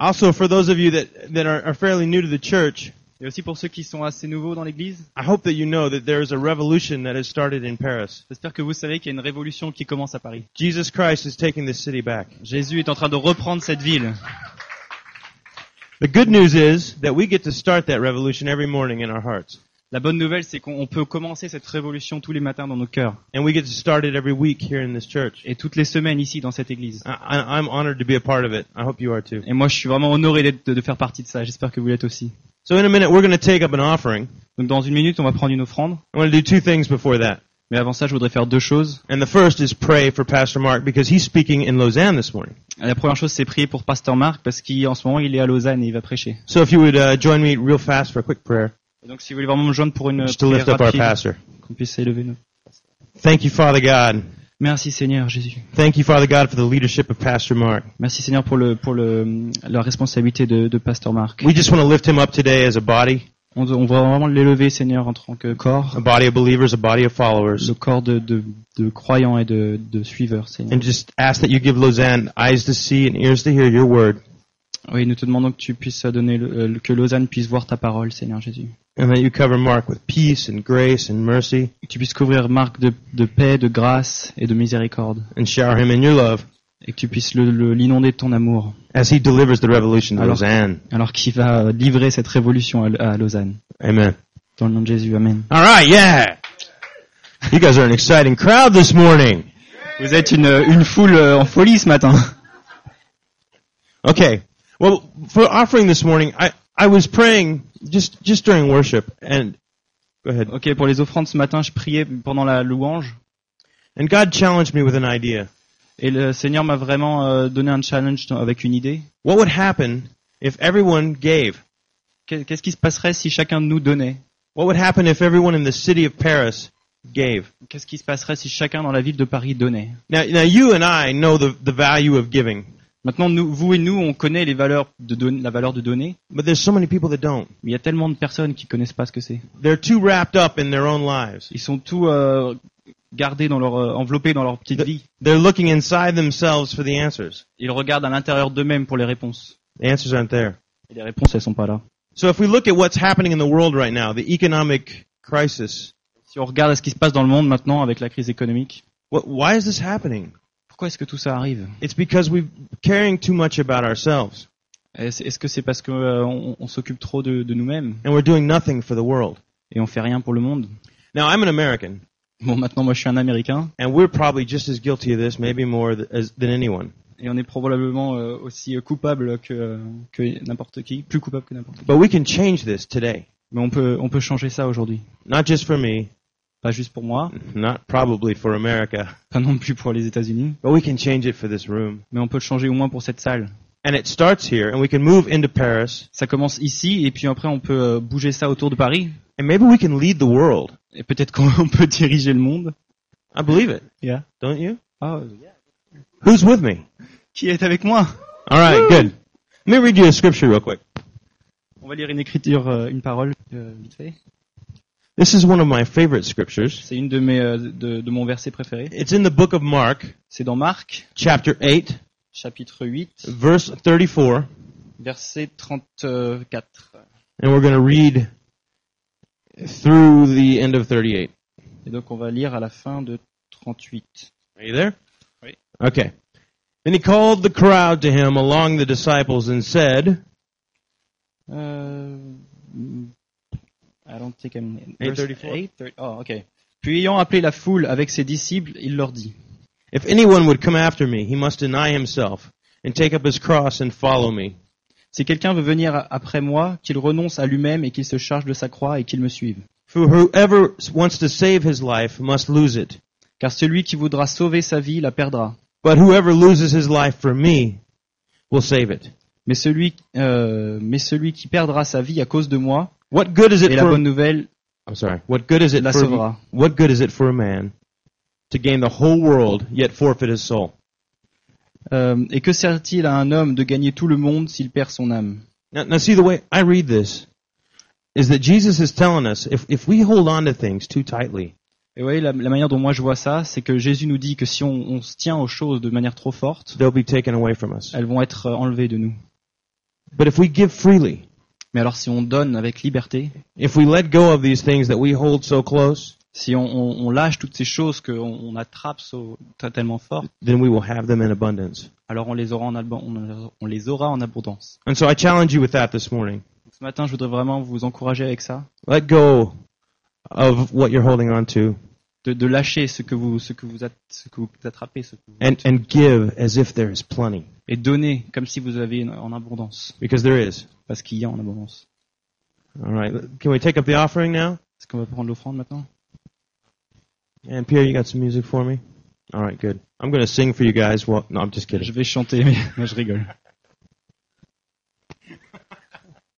Also, for those of you that, that are, are fairly new to the church, Et aussi pour ceux qui sont assez nouveaux dans l'église, I hope that you know that there is a revolution that has started in Paris. j'espère que vous savez qu'il y a une révolution qui commence à Paris. Jesus Christ is taking this city back. Jésus est en train de reprendre cette ville. The good news is that we get to start that revolution every morning in our hearts. La bonne nouvelle, c'est qu'on on peut commencer cette révolution tous les matins dans nos cœurs And we get to start it every week here in this church. et toutes les semaines ici dans cette église. I, I- I'm honored to be a part of it. I hope you are too. Et moi, je suis vraiment honoré de, de faire partie de ça. J'espère que vous l'êtes aussi. So in a minute, we're going to take up an offering. Donc dans une minute, on va prendre une offrande. I want to do two things before that. Mais avant ça, je voudrais faire deux choses. And the first is pray for Pastor Mark because he's speaking in Lausanne this morning. La première chose, c'est prier pour Pasteur Marc parce qu'en ce moment, il est à Lausanne et il va prêcher. So if you would uh, join me real fast for a quick prayer, Et donc, si vous voulez vraiment me joindre pour une just to prière lift up our rapide, pastor. qu'on puisse élever nous. Thank you, Father God. Merci Seigneur Jésus. Thank you, Father God, for the leadership of Pastor Mark. Merci Seigneur pour le pour le la responsabilité de, de Pasteur Marc. We just want to lift him up today as a body, On, on va vraiment l'élever Seigneur en tant que corps, a body of believers, a body of followers, le corps de, de, de croyants et de, de suiveurs Seigneur. and just ask that you give Lausanne eyes to see and ears to hear your word, Oui, nous te demandons que tu puisses donner le- euh, que Lausanne puisse voir ta parole Seigneur Jésus. And that you cover Mark with peace and grace and mercy, Que tu puisses couvrir Marc de, de paix, de grâce et de miséricorde. and shower him in your love Et que tu puisses le- le- l'inonder de ton amour. as he delivers the revolution to Alors- Lausanne. Alors qu'il va livrer cette révolution à, à Lausanne. Amen. Dans le nom de Jésus, Amen. All right, yeah. You guys are an exciting crowd this morning. Vous êtes une, une foule en folie ce matin. Okay. Well, for offering this morning, I, I was praying just, just during worship and go ahead. Ok, pour les offrandes ce matin, je priais pendant la louange. And God challenged me with an idea. Et le Seigneur m'a vraiment euh, donné un challenge avec une idée. What would happen if everyone gave? Qu'est- Qu'est-ce qui se passerait si chacun de nous donnait? What would happen if everyone in the city of Paris gave? Qu'est-ce qui se passerait si chacun dans la ville de Paris donnait? Now, now you and I know the, the value of giving, Maintenant, nous, vous et nous, on connaît les valeurs de don- la valeur de donner, but there's so many people that don't. mais il y a tellement de personnes qui connaissent pas ce que c'est. They're too wrapped up in their own lives. Ils sont tous euh, gardés dans leur, euh, enveloppés dans leur petite vie. They're looking inside themselves for the answers. Ils regardent à l'intérieur d'eux-mêmes pour les réponses. The answers aren't there. Et les réponses, elles sont pas là. So if we look at what's happening in the world right now, the economic crisis, Si on regarde à ce qui se passe dans le monde maintenant avec la crise économique, what, why is this happening? Pourquoi est-ce que tout ça arrive It's because we're caring too much about ourselves Est-ce que c'est parce qu'on on, on s'occupe trop de, de nous-mêmes and we're doing nothing for the world. et on fait rien pour le monde Now, I'm an American, Bon, maintenant, moi, je suis un Américain and we're probably just as guilty of this, maybe more th- as, than anyone. et on est probablement euh, aussi euh, coupable que, que n'importe qui, plus coupable que n'importe qui. But we can change this today. Mais on peut, on peut changer ça aujourd'hui. Not just for me, Pas juste pour moi, not probably for America, pas non plus pour les États-Unis, but we can change it for this room. mais on peut le changer au moins pour cette salle. And it starts here, and we can move into Paris, Ça commence ici et puis après on peut euh, bouger ça autour de Paris and maybe we can lead the world. et peut-être qu'on peut diriger le monde. I believe it, Yeah. don't you? Ah, Who's with me? qui est avec moi? All right, good. Let me read you a scripture real quick. On va lire une écriture, euh, une parole euh, vite fait. This is one of my favorite scriptures. C'est une de mes euh, de, de mon verset préféré. It's in the book of Mark, C'est dans Marc, chapter 8, chapitre 8, verse 34, verset 34. and we're going to read through the end of 38. Et donc on va lire à la fin de 38. Are you there? Oui. Okay. Then he called the crowd to him along the disciples and said, Euh, I don't think I'm... 8:34. 8, oh, ok. Puis ayant appelé la foule avec ses disciples, il leur dit, If anyone would come after me, he must deny himself and take up his cross and follow me. Si quelqu'un veut venir après moi, qu'il renonce à lui-même et qu'il se charge de sa croix et qu'il me suive. For whoever wants to save his life must lose it. Car celui qui voudra sauver sa vie la perdra. But whoever loses his life for me will save it. Mais celui, euh, mais celui qui perdra sa vie à cause de moi, What good is it et la for bonne nouvelle I'm sorry. What good is it la for sauvera. what good is it for a man to gain the whole world yet forfeit his soul? Euh, et que sert-il à un homme de gagner tout le monde s'il perd son âme? Now, now see the way I read this is that Jesus is telling us if if we hold on to things too tightly, Et vous voyez, la, la manière dont moi je vois ça, c'est que Jésus nous dit que si on, on se tient aux choses de manière trop forte, they'll be taken away from us. elles vont être euh, enlevées de nous. But if we give freely, Mais alors si on donne avec liberté, if we let go of these things that we hold so close, si on, on- on lâche toutes ces choses qu'on on attrape so- tellement fort, then we will have them in abundance. alors on les aura en, alban- on, on les aura en abondance. And so I challenge you with that this morning. Ce matin, je voudrais vraiment vous encourager avec ça, Let go of what you're holding on to de, de lâcher ce que vous, ce que vous, at- ce que vous attrapez, ce que vous and, and give as if there is plenty. et donner comme si vous avez en abondance, Because there is. parce qu'il y a en abondance. All right. Can we take up the offering now? Est-ce qu'on va prendre l'offrande maintenant? And Pierre, you got some music for me? All right, good. I'm going to sing for you guys. Well, no, I'm just kidding. Je vais chanter, mais mais je rigole.